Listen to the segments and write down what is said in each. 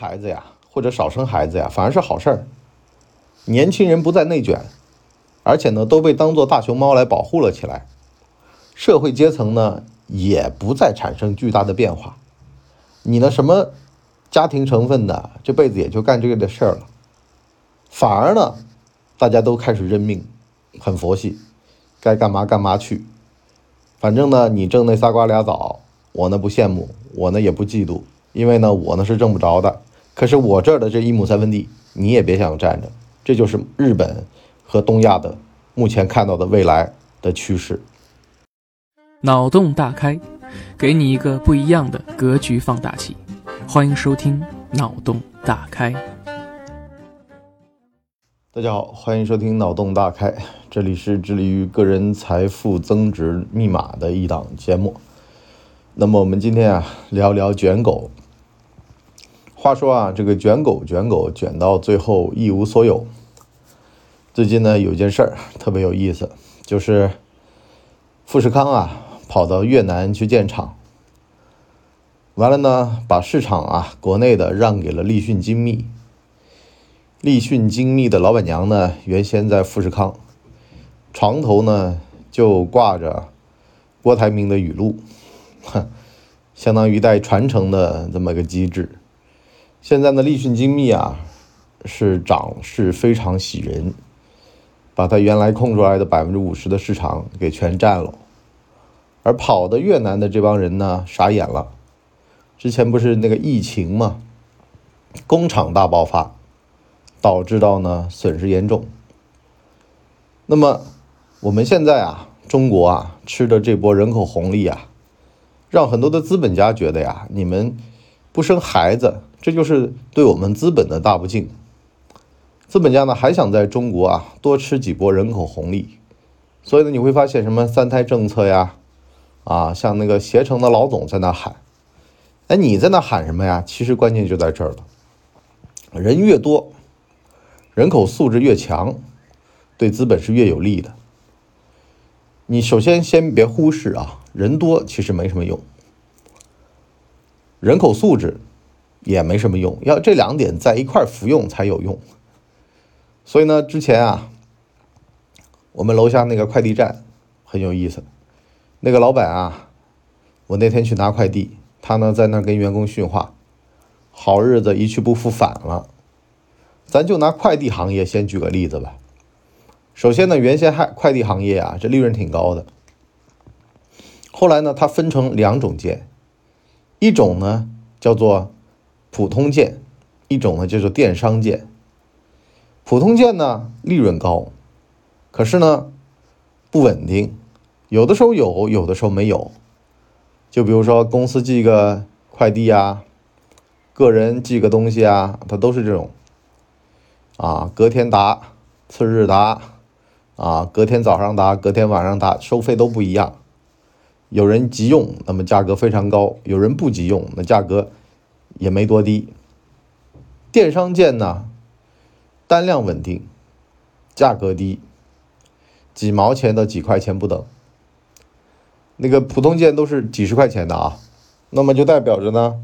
孩子呀，或者少生孩子呀，反而是好事儿。年轻人不再内卷，而且呢，都被当做大熊猫来保护了起来。社会阶层呢，也不再产生巨大的变化。你呢，什么家庭成分的，这辈子也就干这个的事儿了。反而呢，大家都开始认命，很佛系，该干嘛干嘛去。反正呢，你挣那仨瓜俩枣，我呢不羡慕，我呢也不嫉妒，因为呢，我呢是挣不着的。可是我这儿的这一亩三分地，你也别想占着。这就是日本和东亚的目前看到的未来的趋势。脑洞大开，给你一个不一样的格局放大器。欢迎收听《脑洞大开》。大家好，欢迎收听《脑洞大开》，这里是致力于个人财富增值密码的一档节目。那么我们今天啊，聊聊卷狗。话说啊，这个卷狗卷狗卷到最后一无所有。最近呢，有件事儿特别有意思，就是富士康啊跑到越南去建厂，完了呢，把市场啊国内的让给了立讯精密。立讯精密的老板娘呢，原先在富士康，床头呢就挂着郭台铭的语录，哼，相当于带传承的这么个机制。现在呢，立讯精密啊是涨势非常喜人，把它原来空出来的百分之五十的市场给全占了。而跑的越南的这帮人呢，傻眼了。之前不是那个疫情嘛，工厂大爆发。导致到呢损失严重。那么我们现在啊，中国啊吃的这波人口红利啊，让很多的资本家觉得呀，你们不生孩子，这就是对我们资本的大不敬。资本家呢还想在中国啊多吃几波人口红利，所以呢你会发现什么三胎政策呀，啊像那个携程的老总在那喊，哎你在那喊什么呀？其实关键就在这儿了，人越多。人口素质越强，对资本是越有利的。你首先先别忽视啊，人多其实没什么用，人口素质也没什么用，要这两点在一块服用才有用。所以呢，之前啊，我们楼下那个快递站很有意思，那个老板啊，我那天去拿快递，他呢在那跟员工训话：“好日子一去不复返了。”咱就拿快递行业先举个例子吧。首先呢，原先还快递行业啊，这利润挺高的。后来呢，它分成两种件，一种呢叫做普通件，一种呢叫做电商件。普通件呢利润高，可是呢不稳定，有的时候有，有的时候没有。就比如说公司寄个快递啊，个人寄个东西啊，它都是这种。啊，隔天达，次日达，啊，隔天早上达，隔天晚上达，收费都不一样。有人急用，那么价格非常高；有人不急用，那价格也没多低。电商件呢，单量稳定，价格低，几毛钱到几块钱不等。那个普通件都是几十块钱的啊，那么就代表着呢，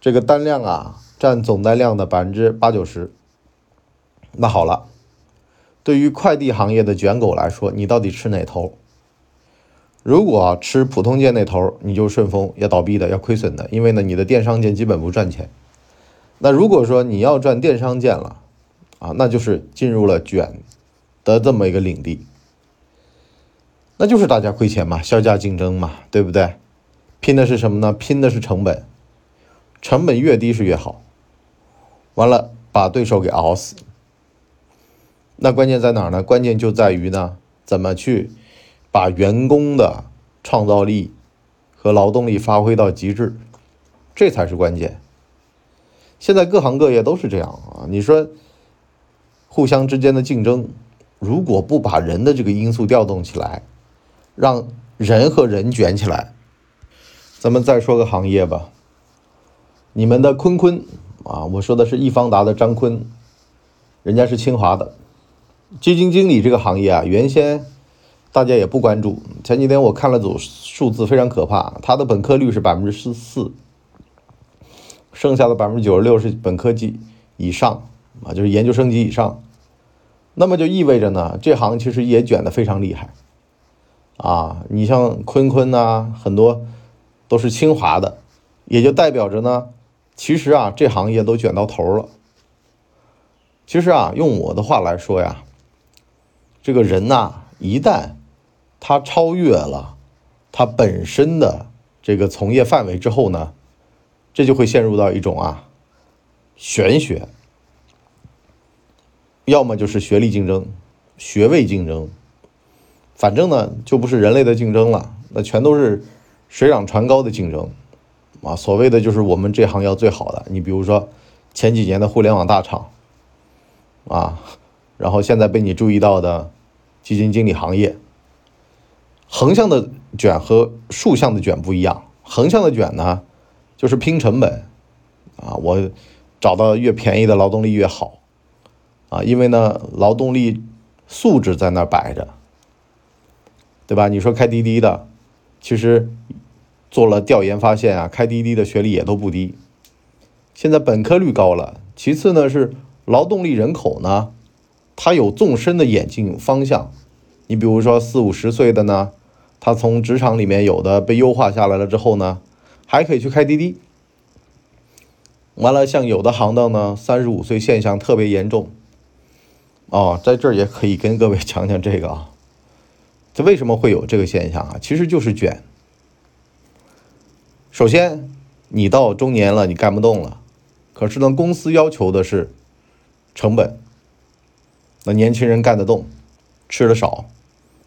这个单量啊，占总单量的百分之八九十。那好了，对于快递行业的卷狗来说，你到底吃哪头？如果吃普通件那头，你就顺丰要倒闭的，要亏损的，因为呢，你的电商件基本不赚钱。那如果说你要赚电商件了，啊，那就是进入了卷的这么一个领地，那就是大家亏钱嘛，销价竞争嘛，对不对？拼的是什么呢？拼的是成本，成本越低是越好。完了，把对手给熬死。那关键在哪儿呢？关键就在于呢，怎么去把员工的创造力和劳动力发挥到极致，这才是关键。现在各行各业都是这样啊。你说互相之间的竞争，如果不把人的这个因素调动起来，让人和人卷起来，咱们再说个行业吧。你们的坤坤啊，我说的是易方达的张坤，人家是清华的。基金经理这个行业啊，原先大家也不关注。前几天我看了组数字，非常可怕。他的本科率是百分之十四，剩下的百分之九十六是本科级以上啊，就是研究生级以上。那么就意味着呢，这行其实也卷得非常厉害啊。你像坤坤呐，很多都是清华的，也就代表着呢，其实啊，这行业都卷到头了。其实啊，用我的话来说呀，这个人呐，一旦他超越了他本身的这个从业范围之后呢，这就会陷入到一种啊玄学，要么就是学历竞争、学位竞争，反正呢就不是人类的竞争了，那全都是水涨船高的竞争啊。所谓的就是我们这行要最好的，你比如说前几年的互联网大厂。啊，然后现在被你注意到的基金经理行业，横向的卷和竖向的卷不一样。横向的卷呢，就是拼成本，啊，我找到越便宜的劳动力越好，啊，因为呢，劳动力素质在那儿摆着，对吧？你说开滴滴的，其实做了调研发现啊，开滴滴的学历也都不低，现在本科率高了。其次呢是。劳动力人口呢，它有纵深的眼镜方向。你比如说四五十岁的呢，他从职场里面有的被优化下来了之后呢，还可以去开滴滴。完了，像有的行当呢，三十五岁现象特别严重。哦，在这儿也可以跟各位讲讲这个啊，这为什么会有这个现象啊？其实就是卷。首先，你到中年了，你干不动了，可是呢，公司要求的是。成本，那年轻人干得动，吃的少，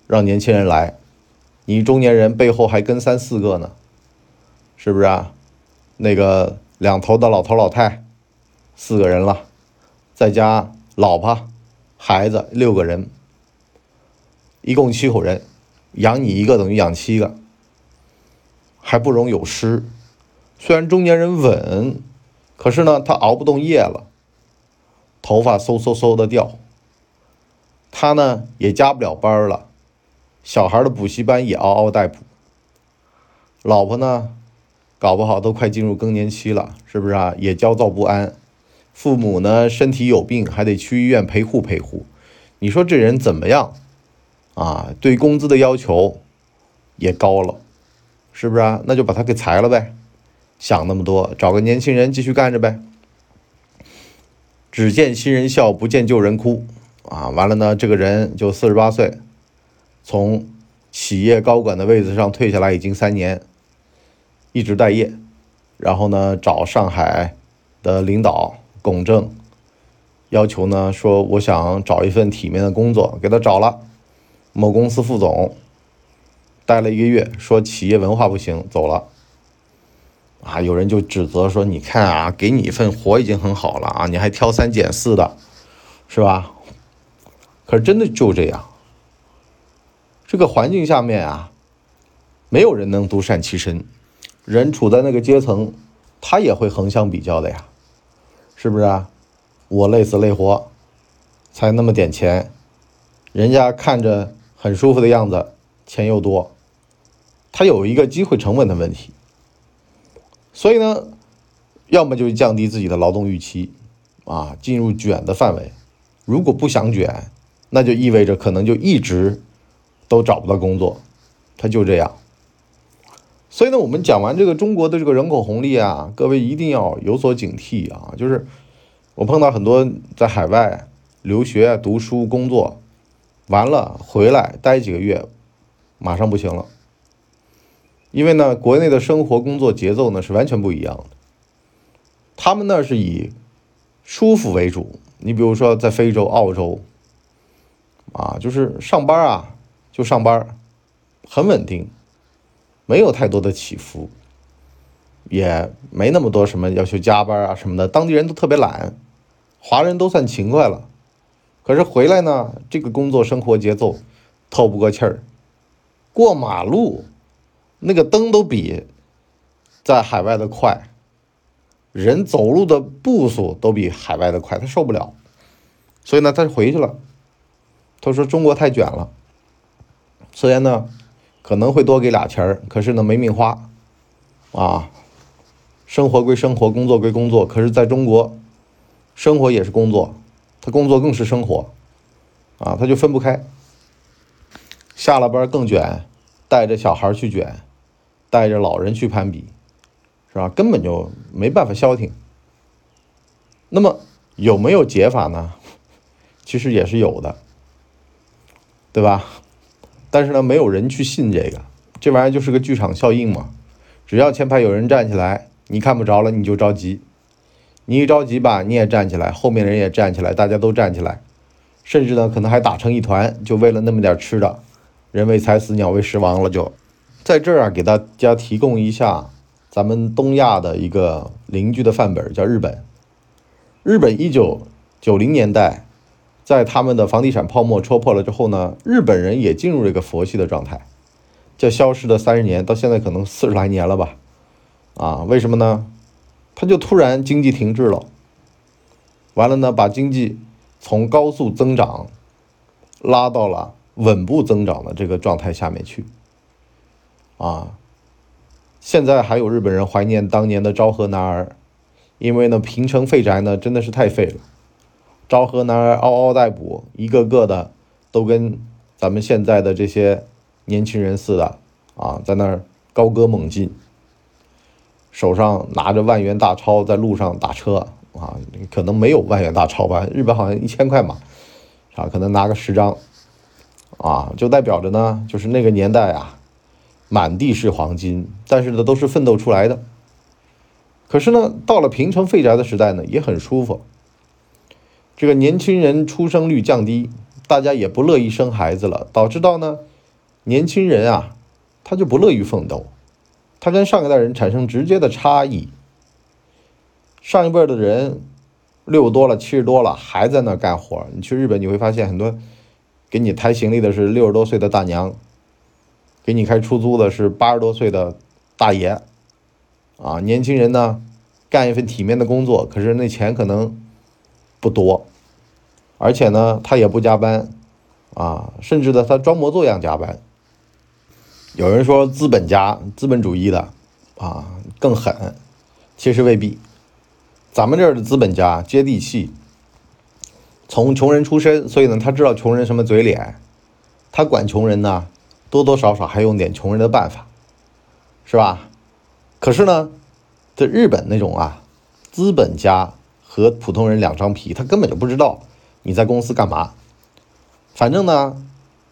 让年轻人来，你中年人背后还跟三四个呢，是不是啊？那个两头的老头老太，四个人了，再加老婆、孩子六个人，一共七口人，养你一个等于养七个，还不容有失。虽然中年人稳，可是呢，他熬不动夜了。头发嗖嗖嗖的掉，他呢也加不了班了，小孩的补习班也嗷嗷待哺，老婆呢，搞不好都快进入更年期了，是不是啊？也焦躁不安，父母呢身体有病，还得去医院陪护陪护，你说这人怎么样？啊，对工资的要求也高了，是不是啊？那就把他给裁了呗，想那么多，找个年轻人继续干着呗。只见新人笑，不见旧人哭，啊，完了呢，这个人就四十八岁，从企业高管的位子上退下来已经三年，一直待业，然后呢，找上海的领导龚正，要求呢说我想找一份体面的工作，给他找了，某公司副总，待了一个月，说企业文化不行，走了。啊，有人就指责说：“你看啊，给你一份活已经很好了啊，你还挑三拣四的，是吧？”可是真的就这样，这个环境下面啊，没有人能独善其身，人处在那个阶层，他也会横向比较的呀，是不是啊？我累死累活，才那么点钱，人家看着很舒服的样子，钱又多，他有一个机会成本的问题。所以呢，要么就降低自己的劳动预期，啊，进入卷的范围。如果不想卷，那就意味着可能就一直都找不到工作，他就这样。所以呢，我们讲完这个中国的这个人口红利啊，各位一定要有所警惕啊。就是我碰到很多在海外留学、读书、工作，完了回来待几个月，马上不行了。因为呢，国内的生活工作节奏呢是完全不一样的。他们呢是以舒服为主。你比如说在非洲、澳洲，啊，就是上班啊就上班，很稳定，没有太多的起伏，也没那么多什么要求加班啊什么的。当地人都特别懒，华人都算勤快了。可是回来呢，这个工作生活节奏透不过气儿，过马路。那个灯都比在海外的快，人走路的步数都比海外的快，他受不了，所以呢，他就回去了。他说中国太卷了，虽然呢可能会多给俩钱儿，可是呢没命花，啊，生活归生活，工作归工作。可是在中国，生活也是工作，他工作更是生活，啊，他就分不开。下了班更卷，带着小孩去卷，带着老人去攀比，是吧？根本就没办法消停。那么有没有解法呢？其实也是有的，对吧？但是呢，没有人去信这个，这玩意儿就是个剧场效应嘛。只要前排有人站起来，你看不着了，你就着急。你一着急吧，你也站起来，后面人也站起来，大家都站起来，甚至呢，可能还打成一团，就为了那么点吃的。人为财死，鸟为食亡了。就在这儿啊，给大家提供一下咱们东亚的一个邻居的范本，叫日本。日本一九九零年代。在他们的房地产泡沫戳破了之后呢，日本人也进入了一个佛系的状态，叫消失的三十年，到现在可能四十来年了吧，啊，为什么呢？他就突然经济停滞了，完了呢，把经济从高速增长拉到了稳步增长的这个状态下面去，啊，现在还有日本人怀念当年的昭和男儿，因为呢，平成废宅呢真的是太废了。昭和男儿嗷嗷待哺，一个个的都跟咱们现在的这些年轻人似的啊，在那儿高歌猛进，手上拿着万元大钞在路上打车啊，可能没有万元大钞吧，日本好像一千块嘛，啊，可能拿个十张，啊，就代表着呢，就是那个年代啊，满地是黄金，但是呢，都是奋斗出来的。可是呢，到了平成废宅的时代呢，也很舒服。这个年轻人出生率降低，大家也不乐意生孩子了，导致到呢，年轻人啊，他就不乐于奋斗，他跟上一代人产生直接的差异。上一辈的人六十多了、七十多了还在那干活，你去日本你会发现很多给你抬行李的是六十多岁的大娘，给你开出租的是八十多岁的大爷，啊，年轻人呢干一份体面的工作，可是那钱可能。不多，而且呢，他也不加班，啊，甚至呢，他装模作样加班。有人说资本家、资本主义的，啊，更狠，其实未必。咱们这儿的资本家接地气，从穷人出身，所以呢，他知道穷人什么嘴脸，他管穷人呢，多多少少还用点穷人的办法，是吧？可是呢，在日本那种啊，资本家。和普通人两张皮，他根本就不知道你在公司干嘛。反正呢，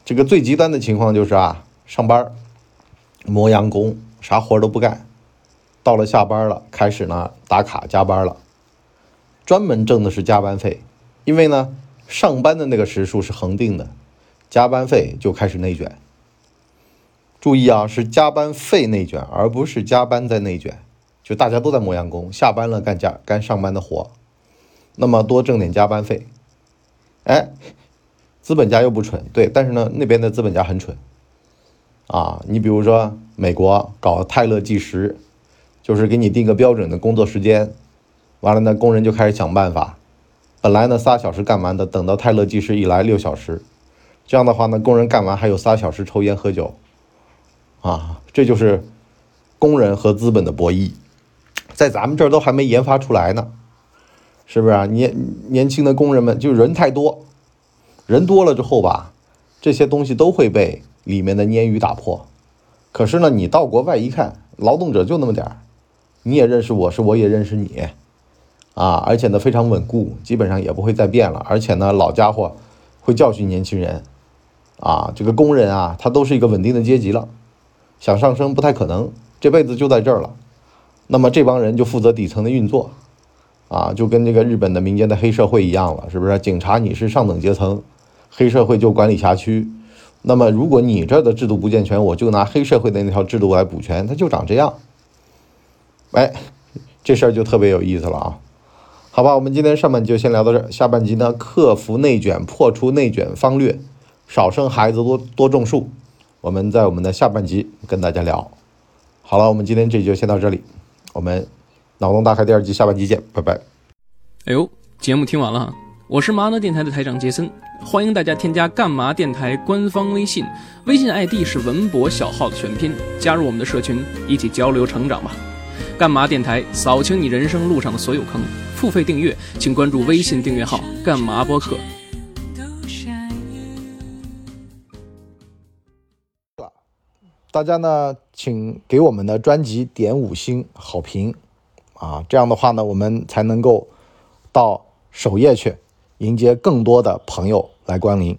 这个最极端的情况就是啊，上班磨洋工，啥活都不干，到了下班了，开始呢打卡加班了，专门挣的是加班费。因为呢，上班的那个时数是恒定的，加班费就开始内卷。注意啊，是加班费内卷，而不是加班在内卷。就大家都在磨洋工，下班了干加干上班的活。那么多挣点加班费，哎，资本家又不蠢，对，但是呢，那边的资本家很蠢，啊，你比如说美国搞泰勒计时，就是给你定个标准的工作时间，完了呢，工人就开始想办法，本来呢仨小时干完的，等到泰勒计时一来六小时，这样的话呢，工人干完还有仨小时抽烟喝酒，啊，这就是工人和资本的博弈，在咱们这儿都还没研发出来呢。是不是啊？年年轻的工人们就人太多，人多了之后吧，这些东西都会被里面的鲶鱼打破。可是呢，你到国外一看，劳动者就那么点儿，你也认识我是我也认识你，啊，而且呢非常稳固，基本上也不会再变了。而且呢，老家伙会教训年轻人，啊，这个工人啊，他都是一个稳定的阶级了，想上升不太可能，这辈子就在这儿了。那么这帮人就负责底层的运作。啊，就跟这个日本的民间的黑社会一样了，是不是？警察你是上等阶层，黑社会就管理辖区。那么如果你这的制度不健全，我就拿黑社会的那条制度来补全，它就长这样。哎，这事儿就特别有意思了啊。好吧，我们今天上半集就先聊到这儿，下半集呢，克服内卷，破除内卷方略，少生孩子，多多种树。我们在我们的下半集跟大家聊。好了，我们今天这集就先到这里，我们。脑洞大开第二季下半集见，拜拜。哎呦，节目听完了，我是麻辣电台的台长杰森，欢迎大家添加干嘛电台官方微信，微信 ID 是文博小号的全拼，加入我们的社群，一起交流成长吧。干嘛电台扫清你人生路上的所有坑。付费订阅，请关注微信订阅号“干嘛播客”。大家呢，请给我们的专辑点五星好评啊！这样的话呢，我们才能够到首页去迎接更多的朋友来光临。